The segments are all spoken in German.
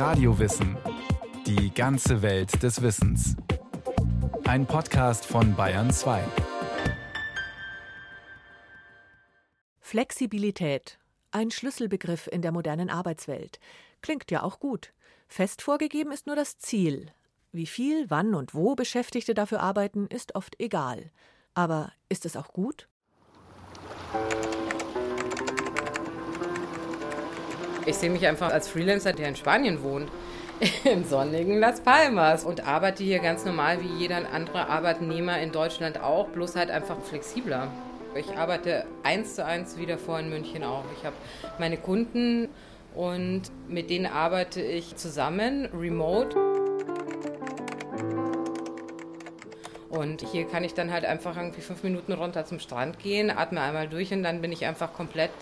Radiowissen. Die ganze Welt des Wissens. Ein Podcast von Bayern 2. Flexibilität. Ein Schlüsselbegriff in der modernen Arbeitswelt. Klingt ja auch gut. Fest vorgegeben ist nur das Ziel. Wie viel, wann und wo Beschäftigte dafür arbeiten, ist oft egal. Aber ist es auch gut? Ich sehe mich einfach als Freelancer, der in Spanien wohnt, im sonnigen Las Palmas und arbeite hier ganz normal wie jeder andere Arbeitnehmer in Deutschland auch, bloß halt einfach flexibler. Ich arbeite eins zu eins wieder vor in München auch. Ich habe meine Kunden und mit denen arbeite ich zusammen, remote. Und hier kann ich dann halt einfach irgendwie fünf Minuten runter zum Strand gehen, atme einmal durch und dann bin ich einfach komplett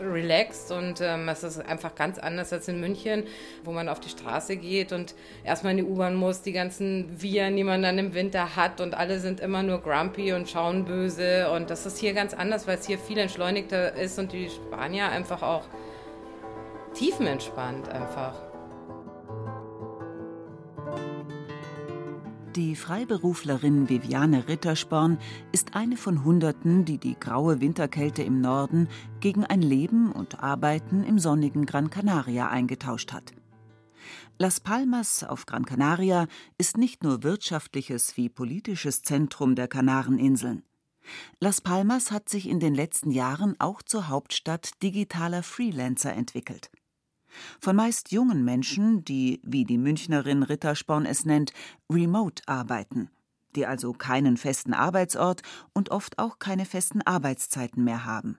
relaxed und ähm, es ist einfach ganz anders als in München, wo man auf die Straße geht und erstmal in die U-Bahn muss, die ganzen Viren, die man dann im Winter hat und alle sind immer nur grumpy und schauen böse und das ist hier ganz anders, weil es hier viel entschleunigter ist und die Spanier einfach auch tiefenentspannt einfach. Die Freiberuflerin Viviane Rittersporn ist eine von Hunderten, die die graue Winterkälte im Norden gegen ein Leben und Arbeiten im sonnigen Gran Canaria eingetauscht hat. Las Palmas auf Gran Canaria ist nicht nur wirtschaftliches wie politisches Zentrum der Kanareninseln. Las Palmas hat sich in den letzten Jahren auch zur Hauptstadt digitaler Freelancer entwickelt von meist jungen Menschen, die, wie die Münchnerin Rittersporn es nennt, remote arbeiten, die also keinen festen Arbeitsort und oft auch keine festen Arbeitszeiten mehr haben.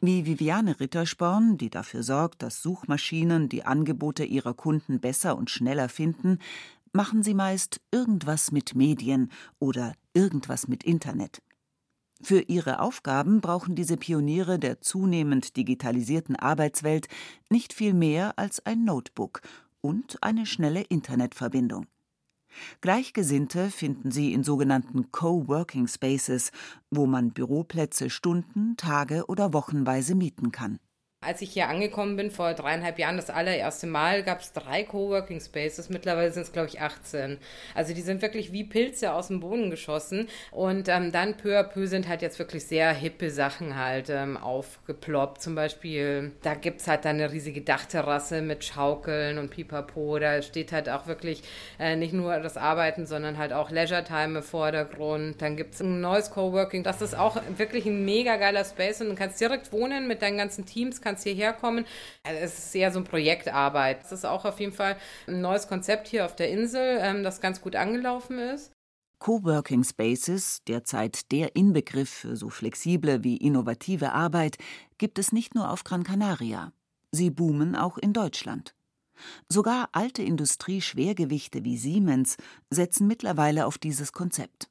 Wie Viviane Rittersporn, die dafür sorgt, dass Suchmaschinen die Angebote ihrer Kunden besser und schneller finden, machen sie meist irgendwas mit Medien oder irgendwas mit Internet. Für ihre Aufgaben brauchen diese Pioniere der zunehmend digitalisierten Arbeitswelt nicht viel mehr als ein Notebook und eine schnelle Internetverbindung. Gleichgesinnte finden sie in sogenannten Coworking Spaces, wo man Büroplätze Stunden, Tage oder Wochenweise mieten kann. Als ich hier angekommen bin, vor dreieinhalb Jahren, das allererste Mal, gab es drei Coworking Spaces. Mittlerweile sind es, glaube ich, 18. Also die sind wirklich wie Pilze aus dem Boden geschossen. Und ähm, dann peu à peu sind halt jetzt wirklich sehr hippe Sachen halt ähm, aufgeploppt. Zum Beispiel, da gibt es halt dann eine riesige Dachterrasse mit Schaukeln und Pipapo. Da steht halt auch wirklich äh, nicht nur das Arbeiten, sondern halt auch Leisure Time im Vordergrund. Dann gibt es ein neues Coworking. Das ist auch wirklich ein mega geiler Space und du kannst direkt wohnen mit deinen ganzen Teams, kannst kannst hierher kommen. Also es ist eher so eine Projektarbeit. Es ist auch auf jeden Fall ein neues Konzept hier auf der Insel, ähm, das ganz gut angelaufen ist. Coworking Spaces, derzeit der Inbegriff für so flexible wie innovative Arbeit, gibt es nicht nur auf Gran Canaria. Sie boomen auch in Deutschland. Sogar alte Industrieschwergewichte wie Siemens setzen mittlerweile auf dieses Konzept.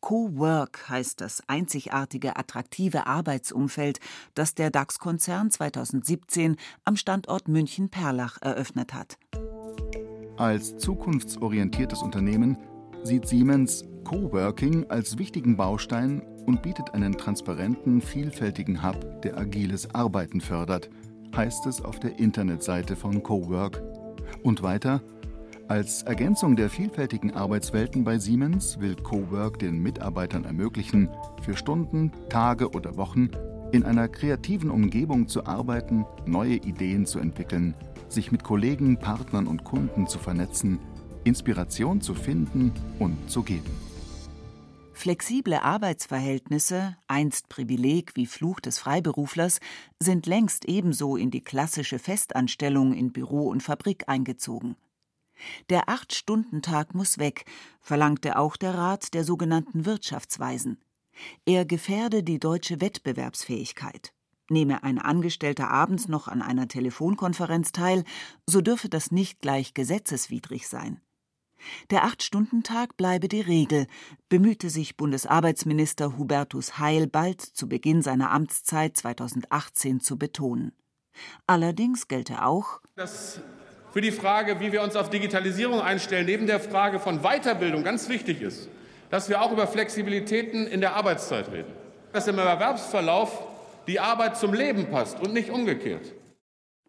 Co-Work heißt das einzigartige, attraktive Arbeitsumfeld, das der DAX-Konzern 2017 am Standort München-Perlach eröffnet hat. Als zukunftsorientiertes Unternehmen sieht Siemens Coworking als wichtigen Baustein und bietet einen transparenten, vielfältigen Hub, der agiles Arbeiten fördert, heißt es auf der Internetseite von Cowork. Und weiter, als Ergänzung der vielfältigen Arbeitswelten bei Siemens will Cowork den Mitarbeitern ermöglichen, für Stunden, Tage oder Wochen in einer kreativen Umgebung zu arbeiten, neue Ideen zu entwickeln, sich mit Kollegen, Partnern und Kunden zu vernetzen, Inspiration zu finden und zu geben. Flexible Arbeitsverhältnisse, einst Privileg wie Fluch des Freiberuflers, sind längst ebenso in die klassische Festanstellung in Büro und Fabrik eingezogen. Der Acht-Stunden-Tag muss weg, verlangte auch der Rat der sogenannten Wirtschaftsweisen. Er gefährde die deutsche Wettbewerbsfähigkeit. Nehme ein Angestellter abends noch an einer Telefonkonferenz teil, so dürfe das nicht gleich gesetzeswidrig sein. Der Acht-Stunden-Tag bleibe die Regel, bemühte sich Bundesarbeitsminister Hubertus Heil bald zu Beginn seiner Amtszeit 2018 zu betonen. Allerdings gelte auch, dass für die Frage, wie wir uns auf Digitalisierung einstellen, neben der Frage von Weiterbildung ganz wichtig ist, dass wir auch über Flexibilitäten in der Arbeitszeit reden. Dass im Erwerbsverlauf die Arbeit zum Leben passt und nicht umgekehrt.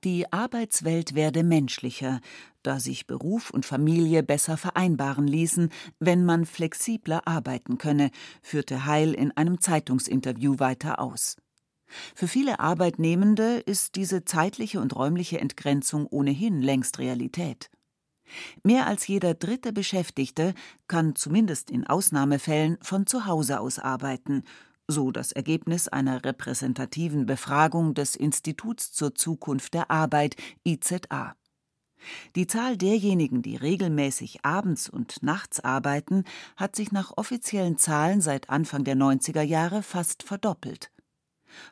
Die Arbeitswelt werde menschlicher, da sich Beruf und Familie besser vereinbaren ließen, wenn man flexibler arbeiten könne, führte Heil in einem Zeitungsinterview weiter aus. Für viele Arbeitnehmende ist diese zeitliche und räumliche Entgrenzung ohnehin längst Realität. Mehr als jeder dritte Beschäftigte kann zumindest in Ausnahmefällen von zu Hause aus arbeiten, so das Ergebnis einer repräsentativen Befragung des Instituts zur Zukunft der Arbeit IZA. Die Zahl derjenigen, die regelmäßig abends und nachts arbeiten, hat sich nach offiziellen Zahlen seit Anfang der 90er Jahre fast verdoppelt.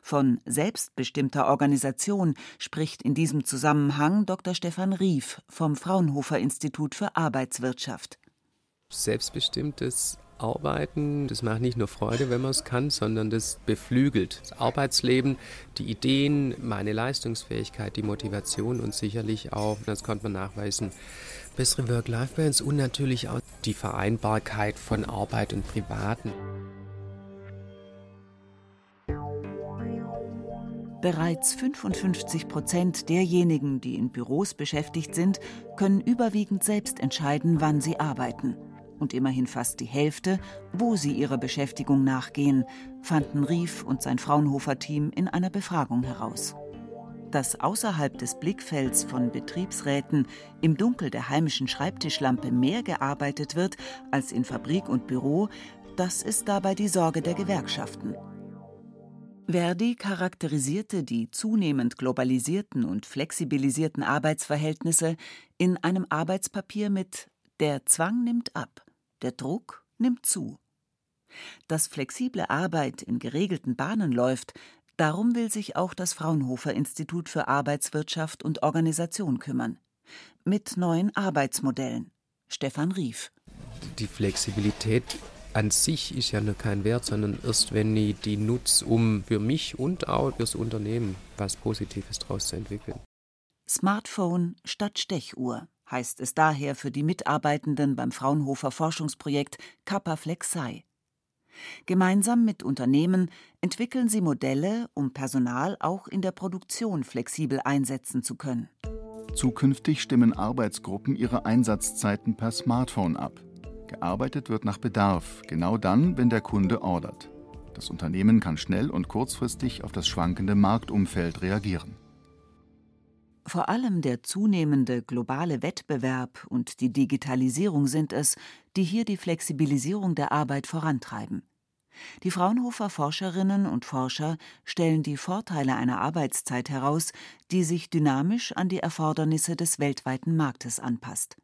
Von selbstbestimmter Organisation spricht in diesem Zusammenhang Dr. Stefan Rief vom Fraunhofer Institut für Arbeitswirtschaft. Selbstbestimmtes Arbeiten, das macht nicht nur Freude, wenn man es kann, sondern das beflügelt das Arbeitsleben, die Ideen, meine Leistungsfähigkeit, die Motivation und sicherlich auch, das konnte man nachweisen, bessere Work-Life-Balance und natürlich auch die Vereinbarkeit von Arbeit und Privaten. Bereits 55 Prozent derjenigen, die in Büros beschäftigt sind, können überwiegend selbst entscheiden, wann sie arbeiten. Und immerhin fast die Hälfte, wo sie ihrer Beschäftigung nachgehen, fanden Rief und sein Fraunhofer-Team in einer Befragung heraus. Dass außerhalb des Blickfelds von Betriebsräten im Dunkel der heimischen Schreibtischlampe mehr gearbeitet wird als in Fabrik und Büro, das ist dabei die Sorge der Gewerkschaften. Verdi charakterisierte die zunehmend globalisierten und flexibilisierten Arbeitsverhältnisse in einem Arbeitspapier mit Der Zwang nimmt ab, der Druck nimmt zu. Dass flexible Arbeit in geregelten Bahnen läuft, darum will sich auch das Fraunhofer Institut für Arbeitswirtschaft und Organisation kümmern. Mit neuen Arbeitsmodellen. Stefan Rief. Die Flexibilität an sich ist ja kein Wert, sondern erst wenn ich die nutze, um für mich und auch fürs Unternehmen was Positives daraus zu entwickeln. Smartphone statt Stechuhr heißt es daher für die Mitarbeitenden beim Fraunhofer Forschungsprojekt Kappa Flexei. Gemeinsam mit Unternehmen entwickeln sie Modelle, um Personal auch in der Produktion flexibel einsetzen zu können. Zukünftig stimmen Arbeitsgruppen ihre Einsatzzeiten per Smartphone ab. Gearbeitet wird nach Bedarf, genau dann, wenn der Kunde ordert. Das Unternehmen kann schnell und kurzfristig auf das schwankende Marktumfeld reagieren. Vor allem der zunehmende globale Wettbewerb und die Digitalisierung sind es, die hier die Flexibilisierung der Arbeit vorantreiben. Die Fraunhofer Forscherinnen und Forscher stellen die Vorteile einer Arbeitszeit heraus, die sich dynamisch an die Erfordernisse des weltweiten Marktes anpasst.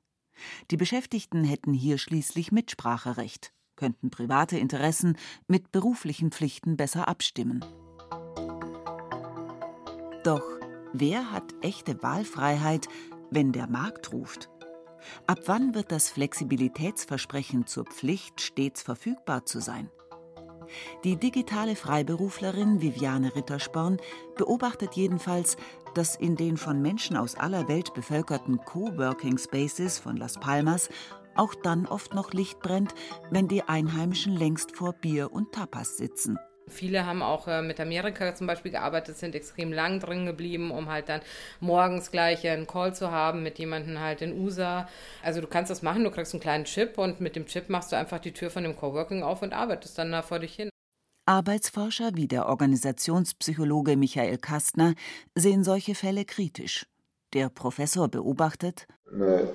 Die Beschäftigten hätten hier schließlich Mitspracherecht, könnten private Interessen mit beruflichen Pflichten besser abstimmen. Doch wer hat echte Wahlfreiheit, wenn der Markt ruft? Ab wann wird das Flexibilitätsversprechen zur Pflicht, stets verfügbar zu sein? Die digitale Freiberuflerin Viviane Rittersporn beobachtet jedenfalls, dass in den von Menschen aus aller Welt bevölkerten Coworking Spaces von Las Palmas auch dann oft noch Licht brennt, wenn die Einheimischen längst vor Bier und Tapas sitzen. Viele haben auch äh, mit Amerika zum Beispiel gearbeitet, sind extrem lang drin geblieben, um halt dann morgens gleich einen Call zu haben mit jemandem halt in USA. Also du kannst das machen, du kriegst einen kleinen Chip und mit dem Chip machst du einfach die Tür von dem Coworking auf und arbeitest dann da vor dich hin. Arbeitsforscher wie der Organisationspsychologe Michael Kastner sehen solche Fälle kritisch. Der Professor beobachtet eine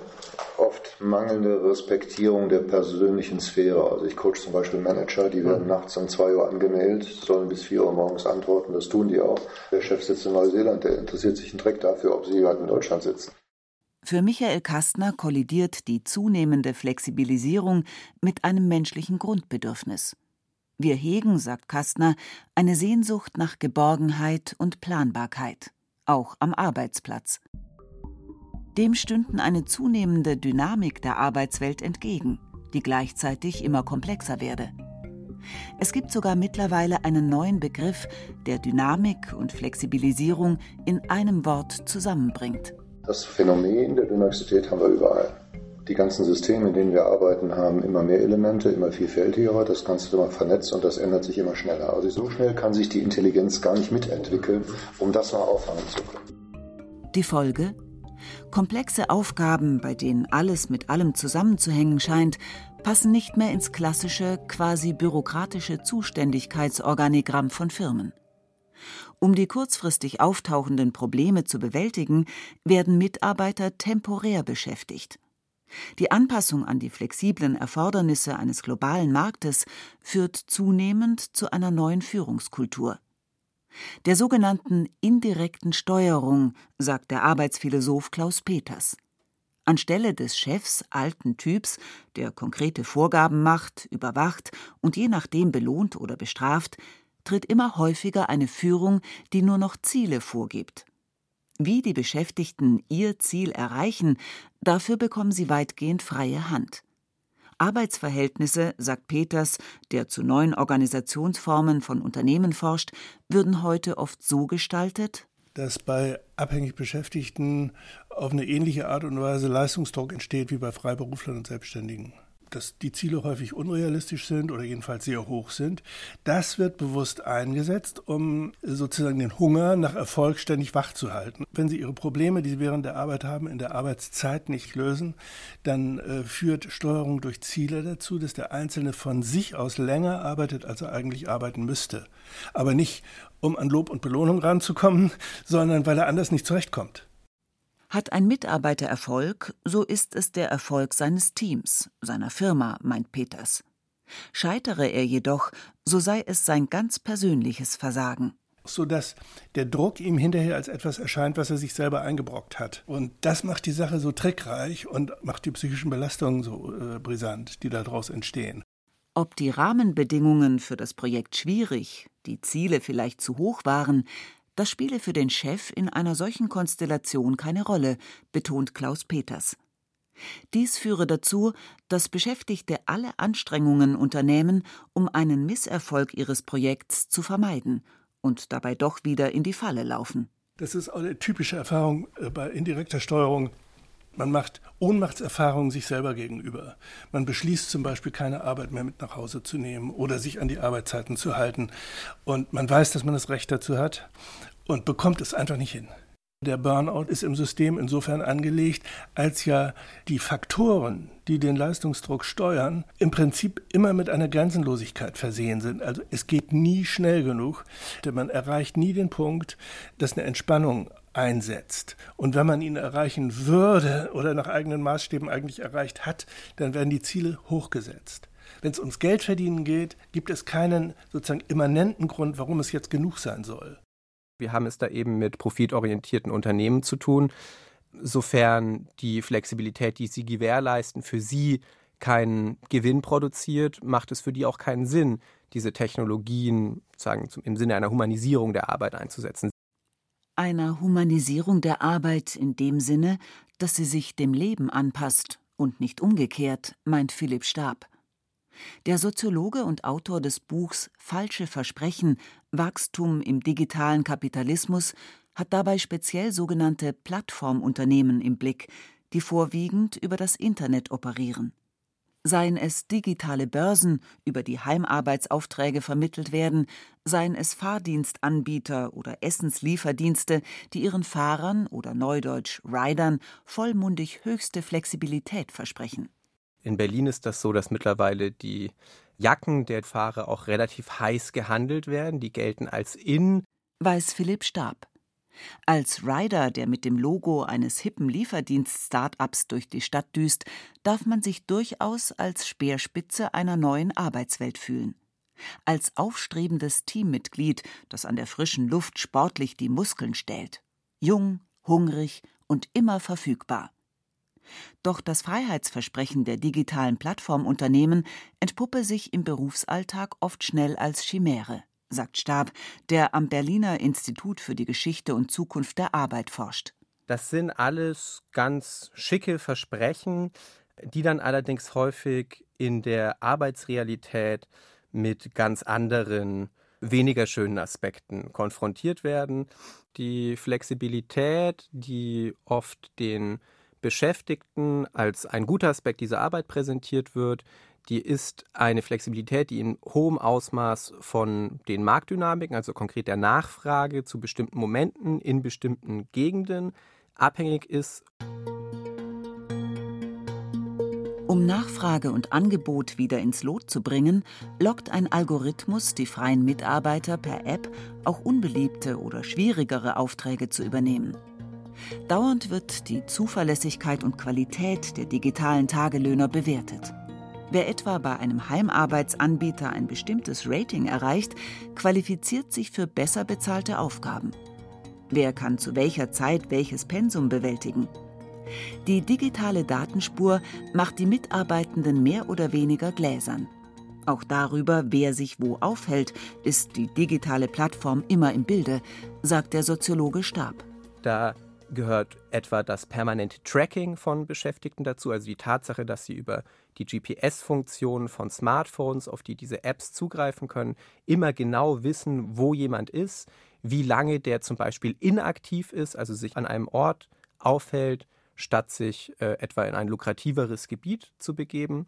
oft mangelnde Respektierung der persönlichen Sphäre. Also ich coach zum Beispiel Manager, die werden nachts um 2 Uhr angemeldet, sollen bis 4 Uhr morgens antworten, das tun die auch. Der Chef sitzt in Neuseeland, der interessiert sich einen Dreck dafür, ob sie gerade in Deutschland sitzen. Für Michael Kastner kollidiert die zunehmende Flexibilisierung mit einem menschlichen Grundbedürfnis. Wir hegen, sagt Kastner, eine Sehnsucht nach Geborgenheit und Planbarkeit, auch am Arbeitsplatz. Dem stünden eine zunehmende Dynamik der Arbeitswelt entgegen, die gleichzeitig immer komplexer werde. Es gibt sogar mittlerweile einen neuen Begriff, der Dynamik und Flexibilisierung in einem Wort zusammenbringt. Das Phänomen der Dynamizität haben wir überall. Die ganzen Systeme, in denen wir arbeiten, haben immer mehr Elemente, immer vielfältiger. Das Ganze ist immer vernetzt und das ändert sich immer schneller. Also so schnell kann sich die Intelligenz gar nicht mitentwickeln, um das mal auffangen zu können. Die Folge? Komplexe Aufgaben, bei denen alles mit allem zusammenzuhängen scheint, passen nicht mehr ins klassische, quasi bürokratische Zuständigkeitsorganigramm von Firmen. Um die kurzfristig auftauchenden Probleme zu bewältigen, werden Mitarbeiter temporär beschäftigt. Die Anpassung an die flexiblen Erfordernisse eines globalen Marktes führt zunehmend zu einer neuen Führungskultur. Der sogenannten indirekten Steuerung, sagt der Arbeitsphilosoph Klaus Peters. Anstelle des Chefs alten Typs, der konkrete Vorgaben macht, überwacht und je nachdem belohnt oder bestraft, tritt immer häufiger eine Führung, die nur noch Ziele vorgibt. Wie die Beschäftigten ihr Ziel erreichen, dafür bekommen sie weitgehend freie Hand. Arbeitsverhältnisse, sagt Peters, der zu neuen Organisationsformen von Unternehmen forscht, würden heute oft so gestaltet, dass bei abhängig Beschäftigten auf eine ähnliche Art und Weise Leistungsdruck entsteht wie bei Freiberuflern und Selbstständigen dass die Ziele häufig unrealistisch sind oder jedenfalls sehr hoch sind. Das wird bewusst eingesetzt, um sozusagen den Hunger nach Erfolg ständig wach zu halten. Wenn Sie Ihre Probleme, die Sie während der Arbeit haben, in der Arbeitszeit nicht lösen, dann äh, führt Steuerung durch Ziele dazu, dass der Einzelne von sich aus länger arbeitet, als er eigentlich arbeiten müsste. Aber nicht, um an Lob und Belohnung ranzukommen, sondern weil er anders nicht zurechtkommt. Hat ein Mitarbeiter Erfolg, so ist es der Erfolg seines Teams, seiner Firma, meint Peters. Scheitere er jedoch, so sei es sein ganz persönliches Versagen sodass der Druck ihm hinterher als etwas erscheint, was er sich selber eingebrockt hat. Und das macht die Sache so trickreich und macht die psychischen Belastungen so äh, brisant, die daraus entstehen. Ob die Rahmenbedingungen für das Projekt schwierig, die Ziele vielleicht zu hoch waren, das spiele für den Chef in einer solchen Konstellation keine Rolle, betont Klaus Peters. Dies führe dazu, dass Beschäftigte alle Anstrengungen unternehmen, um einen Misserfolg ihres Projekts zu vermeiden und dabei doch wieder in die Falle laufen. Das ist eine typische Erfahrung äh, bei indirekter Steuerung. Man macht Ohnmachtserfahrungen sich selber gegenüber. Man beschließt zum Beispiel, keine Arbeit mehr mit nach Hause zu nehmen oder sich an die Arbeitszeiten zu halten. Und man weiß, dass man das Recht dazu hat und bekommt es einfach nicht hin. Der Burnout ist im System insofern angelegt, als ja die Faktoren, die den Leistungsdruck steuern, im Prinzip immer mit einer Grenzenlosigkeit versehen sind. Also es geht nie schnell genug. Man erreicht nie den Punkt, dass eine Entspannung einsetzt. Und wenn man ihn erreichen würde oder nach eigenen Maßstäben eigentlich erreicht hat, dann werden die Ziele hochgesetzt. Wenn es ums Geldverdienen geht, gibt es keinen sozusagen immanenten Grund, warum es jetzt genug sein soll. Wir haben es da eben mit profitorientierten Unternehmen zu tun. Sofern die Flexibilität, die sie gewährleisten, für sie keinen Gewinn produziert, macht es für die auch keinen Sinn, diese Technologien sagen, im Sinne einer Humanisierung der Arbeit einzusetzen. Einer Humanisierung der Arbeit in dem Sinne, dass sie sich dem Leben anpasst und nicht umgekehrt, meint Philipp Stab. Der Soziologe und Autor des Buchs Falsche Versprechen Wachstum im digitalen Kapitalismus hat dabei speziell sogenannte Plattformunternehmen im Blick, die vorwiegend über das Internet operieren. Seien es digitale Börsen, über die Heimarbeitsaufträge vermittelt werden, seien es Fahrdienstanbieter oder Essenslieferdienste, die ihren Fahrern oder neudeutsch Ridern vollmundig höchste Flexibilität versprechen. In Berlin ist das so, dass mittlerweile die Jacken der Fahrer auch relativ heiß gehandelt werden. Die gelten als in. Weiß Philipp Stab. Als Rider, der mit dem Logo eines hippen Lieferdienst-Startups durch die Stadt düst, darf man sich durchaus als Speerspitze einer neuen Arbeitswelt fühlen. Als aufstrebendes Teammitglied, das an der frischen Luft sportlich die Muskeln stellt. Jung, hungrig und immer verfügbar. Doch das Freiheitsversprechen der digitalen Plattformunternehmen entpuppe sich im Berufsalltag oft schnell als Chimäre, sagt Stab, der am Berliner Institut für die Geschichte und Zukunft der Arbeit forscht. Das sind alles ganz schicke Versprechen, die dann allerdings häufig in der Arbeitsrealität mit ganz anderen, weniger schönen Aspekten konfrontiert werden. Die Flexibilität, die oft den Beschäftigten als ein guter Aspekt dieser Arbeit präsentiert wird, die ist eine Flexibilität, die in hohem Ausmaß von den Marktdynamiken, also konkret der Nachfrage zu bestimmten Momenten in bestimmten Gegenden abhängig ist. Um Nachfrage und Angebot wieder ins Lot zu bringen, lockt ein Algorithmus die freien Mitarbeiter per App auch unbeliebte oder schwierigere Aufträge zu übernehmen. Dauernd wird die Zuverlässigkeit und Qualität der digitalen Tagelöhner bewertet. Wer etwa bei einem Heimarbeitsanbieter ein bestimmtes Rating erreicht, qualifiziert sich für besser bezahlte Aufgaben. Wer kann zu welcher Zeit welches Pensum bewältigen? Die digitale Datenspur macht die Mitarbeitenden mehr oder weniger gläsern. Auch darüber, wer sich wo aufhält, ist die digitale Plattform immer im Bilde, sagt der Soziologe Stab. Da gehört etwa das permanente Tracking von Beschäftigten dazu, also die Tatsache, dass sie über die GPS-Funktion von Smartphones, auf die diese Apps zugreifen können, immer genau wissen, wo jemand ist, wie lange der zum Beispiel inaktiv ist, also sich an einem Ort aufhält, statt sich äh, etwa in ein lukrativeres Gebiet zu begeben.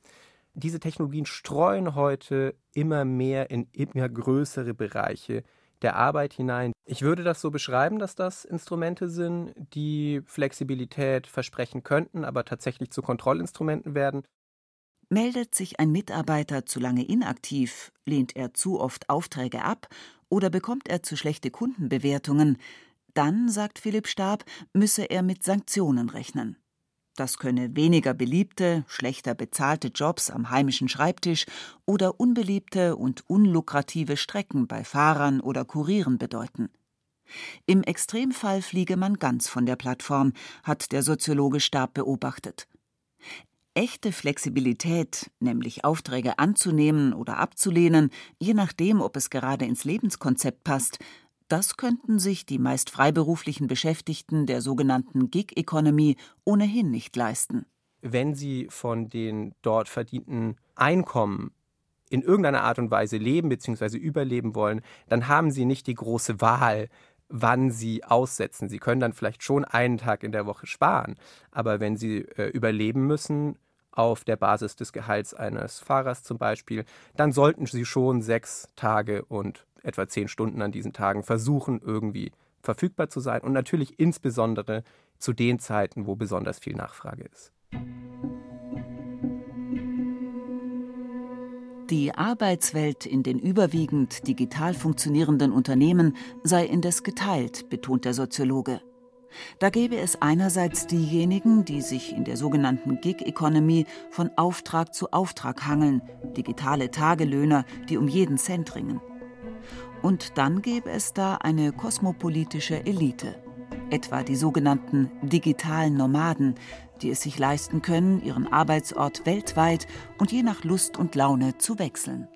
Diese Technologien streuen heute immer mehr in immer größere Bereiche der Arbeit hinein. Ich würde das so beschreiben, dass das Instrumente sind, die Flexibilität versprechen könnten, aber tatsächlich zu Kontrollinstrumenten werden. Meldet sich ein Mitarbeiter zu lange inaktiv, lehnt er zu oft Aufträge ab oder bekommt er zu schlechte Kundenbewertungen, dann, sagt Philipp Stab, müsse er mit Sanktionen rechnen. Das könne weniger beliebte, schlechter bezahlte Jobs am heimischen Schreibtisch oder unbeliebte und unlukrative Strecken bei Fahrern oder Kurieren bedeuten. Im Extremfall fliege man ganz von der Plattform, hat der Soziologe Stab beobachtet. Echte Flexibilität, nämlich Aufträge anzunehmen oder abzulehnen, je nachdem, ob es gerade ins Lebenskonzept passt, das könnten sich die meist freiberuflichen Beschäftigten der sogenannten Gig Economy ohnehin nicht leisten. Wenn sie von den dort verdienten Einkommen in irgendeiner Art und Weise leben bzw. überleben wollen, dann haben sie nicht die große Wahl, wann sie aussetzen. Sie können dann vielleicht schon einen Tag in der Woche sparen, aber wenn sie äh, überleben müssen, auf der Basis des Gehalts eines Fahrers zum Beispiel, dann sollten sie schon sechs Tage und etwa zehn Stunden an diesen Tagen versuchen, irgendwie verfügbar zu sein und natürlich insbesondere zu den Zeiten, wo besonders viel Nachfrage ist. Die Arbeitswelt in den überwiegend digital funktionierenden Unternehmen sei indes geteilt, betont der Soziologe. Da gäbe es einerseits diejenigen, die sich in der sogenannten Gig Economy von Auftrag zu Auftrag hangeln, digitale Tagelöhner, die um jeden Cent ringen. Und dann gäbe es da eine kosmopolitische Elite, etwa die sogenannten digitalen Nomaden, die es sich leisten können, ihren Arbeitsort weltweit und je nach Lust und Laune zu wechseln.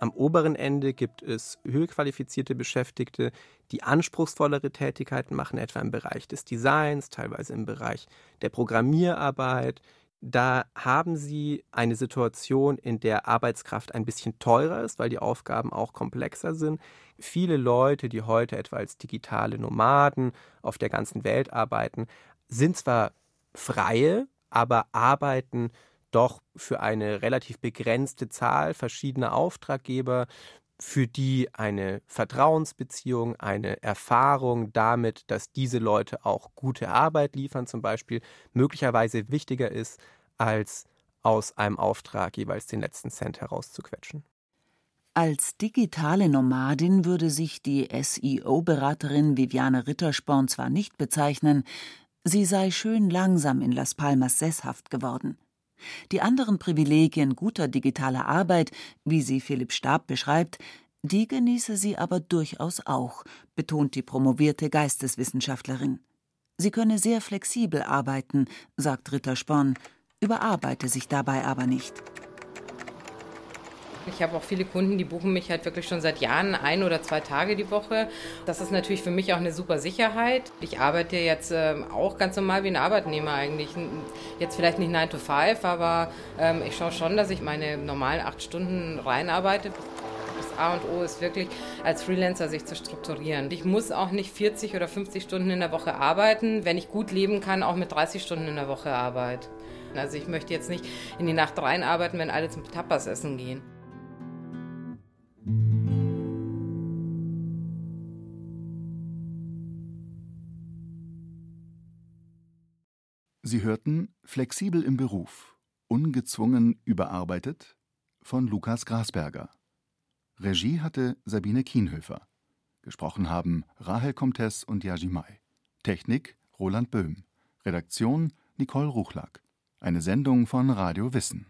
Am oberen Ende gibt es höherqualifizierte Beschäftigte, die anspruchsvollere Tätigkeiten machen, etwa im Bereich des Designs, teilweise im Bereich der Programmierarbeit, da haben sie eine Situation, in der Arbeitskraft ein bisschen teurer ist, weil die Aufgaben auch komplexer sind. Viele Leute, die heute etwa als digitale Nomaden auf der ganzen Welt arbeiten, sind zwar freie, aber arbeiten doch für eine relativ begrenzte Zahl verschiedener Auftraggeber, für die eine Vertrauensbeziehung, eine Erfahrung damit, dass diese Leute auch gute Arbeit liefern, zum Beispiel, möglicherweise wichtiger ist, als aus einem Auftrag jeweils den letzten Cent herauszuquetschen. Als digitale Nomadin würde sich die SEO-Beraterin Viviane Rittersporn zwar nicht bezeichnen, sie sei schön langsam in Las Palmas sesshaft geworden. Die anderen Privilegien guter digitaler Arbeit, wie sie Philipp Stab beschreibt, die genieße sie aber durchaus auch, betont die promovierte Geisteswissenschaftlerin. Sie könne sehr flexibel arbeiten, sagt Rittersporn, überarbeite sich dabei aber nicht. Ich habe auch viele Kunden, die buchen mich halt wirklich schon seit Jahren ein oder zwei Tage die Woche. Das ist natürlich für mich auch eine super Sicherheit. Ich arbeite jetzt äh, auch ganz normal wie ein Arbeitnehmer eigentlich. Jetzt vielleicht nicht 9 to 5, aber ähm, ich schaue schon, dass ich meine normalen acht Stunden reinarbeite. Das A und O ist wirklich, als Freelancer sich zu strukturieren. Ich muss auch nicht 40 oder 50 Stunden in der Woche arbeiten, wenn ich gut leben kann, auch mit 30 Stunden in der Woche Arbeit. Also ich möchte jetzt nicht in die Nacht reinarbeiten, wenn alle zum Tapas essen gehen. Sie hörten Flexibel im Beruf, ungezwungen überarbeitet von Lukas Grasberger. Regie hatte Sabine Kienhöfer. Gesprochen haben Rahel Comtes und Yaji Mai. Technik Roland Böhm. Redaktion Nicole Ruchlack. Eine Sendung von Radio Wissen.